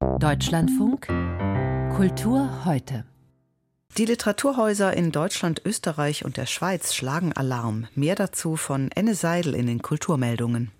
Deutschlandfunk Kultur heute. Die Literaturhäuser in Deutschland, Österreich und der Schweiz schlagen Alarm. Mehr dazu von Enne Seidel in den Kulturmeldungen.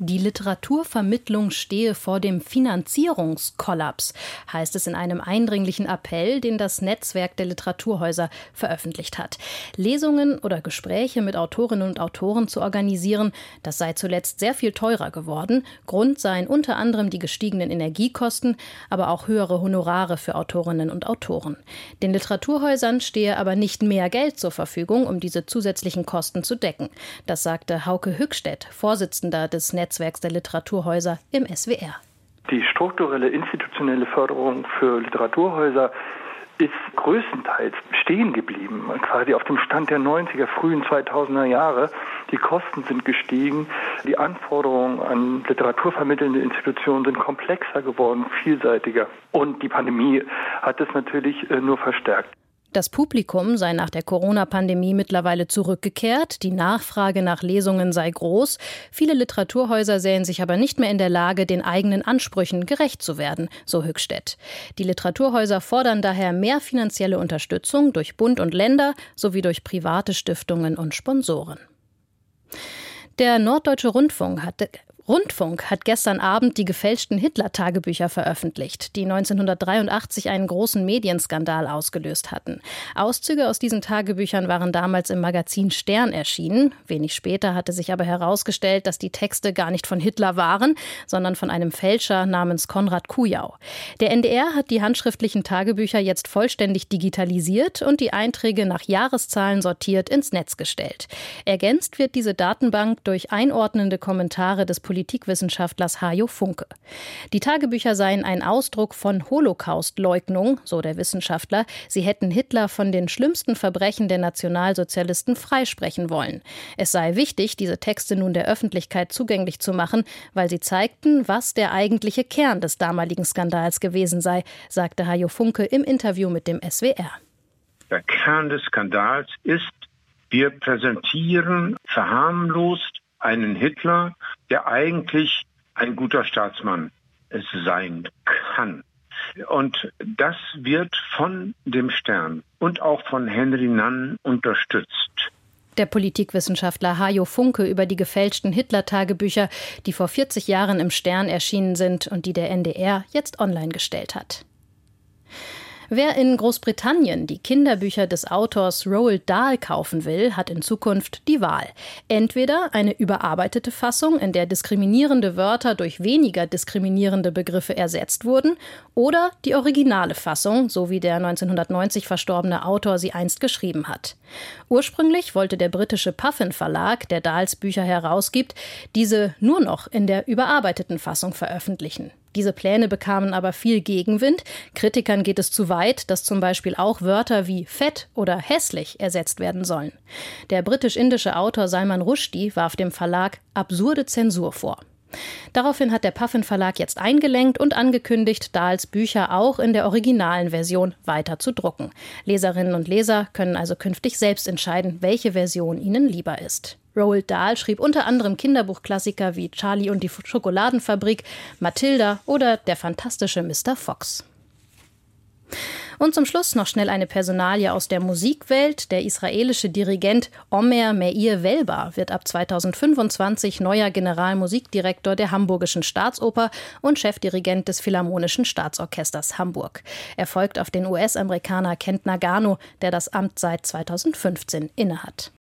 Die Literaturvermittlung stehe vor dem Finanzierungskollaps, heißt es in einem eindringlichen Appell, den das Netzwerk der Literaturhäuser veröffentlicht hat. Lesungen oder Gespräche mit Autorinnen und Autoren zu organisieren, das sei zuletzt sehr viel teurer geworden. Grund seien unter anderem die gestiegenen Energiekosten, aber auch höhere Honorare für Autorinnen und Autoren. Den Literaturhäusern stehe aber nicht mehr Geld zur Verfügung, um diese zusätzlichen Kosten zu decken. Das sagte Hauke Hückstedt, Vorsitzender des Netzwerks Netzwerks der Literaturhäuser im SWR. Die strukturelle institutionelle Förderung für Literaturhäuser ist größtenteils stehen geblieben, quasi auf dem Stand der 90er, frühen 2000er Jahre. Die Kosten sind gestiegen, die Anforderungen an literaturvermittelnde Institutionen sind komplexer geworden, vielseitiger. Und die Pandemie hat es natürlich äh, nur verstärkt. Das Publikum sei nach der Corona-Pandemie mittlerweile zurückgekehrt, die Nachfrage nach Lesungen sei groß, viele Literaturhäuser sähen sich aber nicht mehr in der Lage, den eigenen Ansprüchen gerecht zu werden, so Höchstädt. Die Literaturhäuser fordern daher mehr finanzielle Unterstützung durch Bund und Länder sowie durch private Stiftungen und Sponsoren. Der Norddeutsche Rundfunk hat, Rundfunk hat gestern Abend die gefälschten Hitler-Tagebücher veröffentlicht, die 1983 einen großen Medienskandal ausgelöst hatten. Auszüge aus diesen Tagebüchern waren damals im Magazin Stern erschienen. Wenig später hatte sich aber herausgestellt, dass die Texte gar nicht von Hitler waren, sondern von einem Fälscher namens Konrad Kujau. Der NDR hat die handschriftlichen Tagebücher jetzt vollständig digitalisiert und die Einträge nach Jahreszahlen sortiert ins Netz gestellt. Ergänzt wird diese Datenbank durch einordnende Kommentare des Politikwissenschaftlers Hajo Funke. Die Tagebücher seien ein Ausdruck von Holocaustleugnung, so der Wissenschaftler. Sie hätten Hitler von den schlimmsten Verbrechen der Nationalsozialisten freisprechen wollen. Es sei wichtig, diese Texte nun der Öffentlichkeit zugänglich zu machen, weil sie zeigten, was der eigentliche Kern des damaligen Skandals gewesen sei, sagte Hajo Funke im Interview mit dem SWR. Der Kern des Skandals ist, wir präsentieren verharmlost einen Hitler, der eigentlich ein guter Staatsmann sein kann. Und das wird von dem Stern und auch von Henry Nann unterstützt. Der Politikwissenschaftler Hajo Funke über die gefälschten Hitler-Tagebücher, die vor 40 Jahren im Stern erschienen sind und die der NDR jetzt online gestellt hat. Wer in Großbritannien die Kinderbücher des Autors Roald Dahl kaufen will, hat in Zukunft die Wahl. Entweder eine überarbeitete Fassung, in der diskriminierende Wörter durch weniger diskriminierende Begriffe ersetzt wurden, oder die originale Fassung, so wie der 1990 verstorbene Autor sie einst geschrieben hat. Ursprünglich wollte der britische Puffin Verlag, der Dahls Bücher herausgibt, diese nur noch in der überarbeiteten Fassung veröffentlichen. Diese Pläne bekamen aber viel Gegenwind. Kritikern geht es zu weit, dass zum Beispiel auch Wörter wie fett oder hässlich ersetzt werden sollen. Der britisch-indische Autor Salman Rushdie warf dem Verlag absurde Zensur vor. Daraufhin hat der Puffin Verlag jetzt eingelenkt und angekündigt, Dahls Bücher auch in der originalen Version weiter zu drucken. Leserinnen und Leser können also künftig selbst entscheiden, welche Version ihnen lieber ist. Roald Dahl schrieb unter anderem Kinderbuchklassiker wie Charlie und die Schokoladenfabrik, Mathilda oder Der fantastische Mr. Fox. Und zum Schluss noch schnell eine Personalie aus der Musikwelt. Der israelische Dirigent Omer Meir Welba wird ab 2025 neuer Generalmusikdirektor der Hamburgischen Staatsoper und Chefdirigent des Philharmonischen Staatsorchesters Hamburg. Er folgt auf den US-Amerikaner Kent Nagano, der das Amt seit 2015 innehat.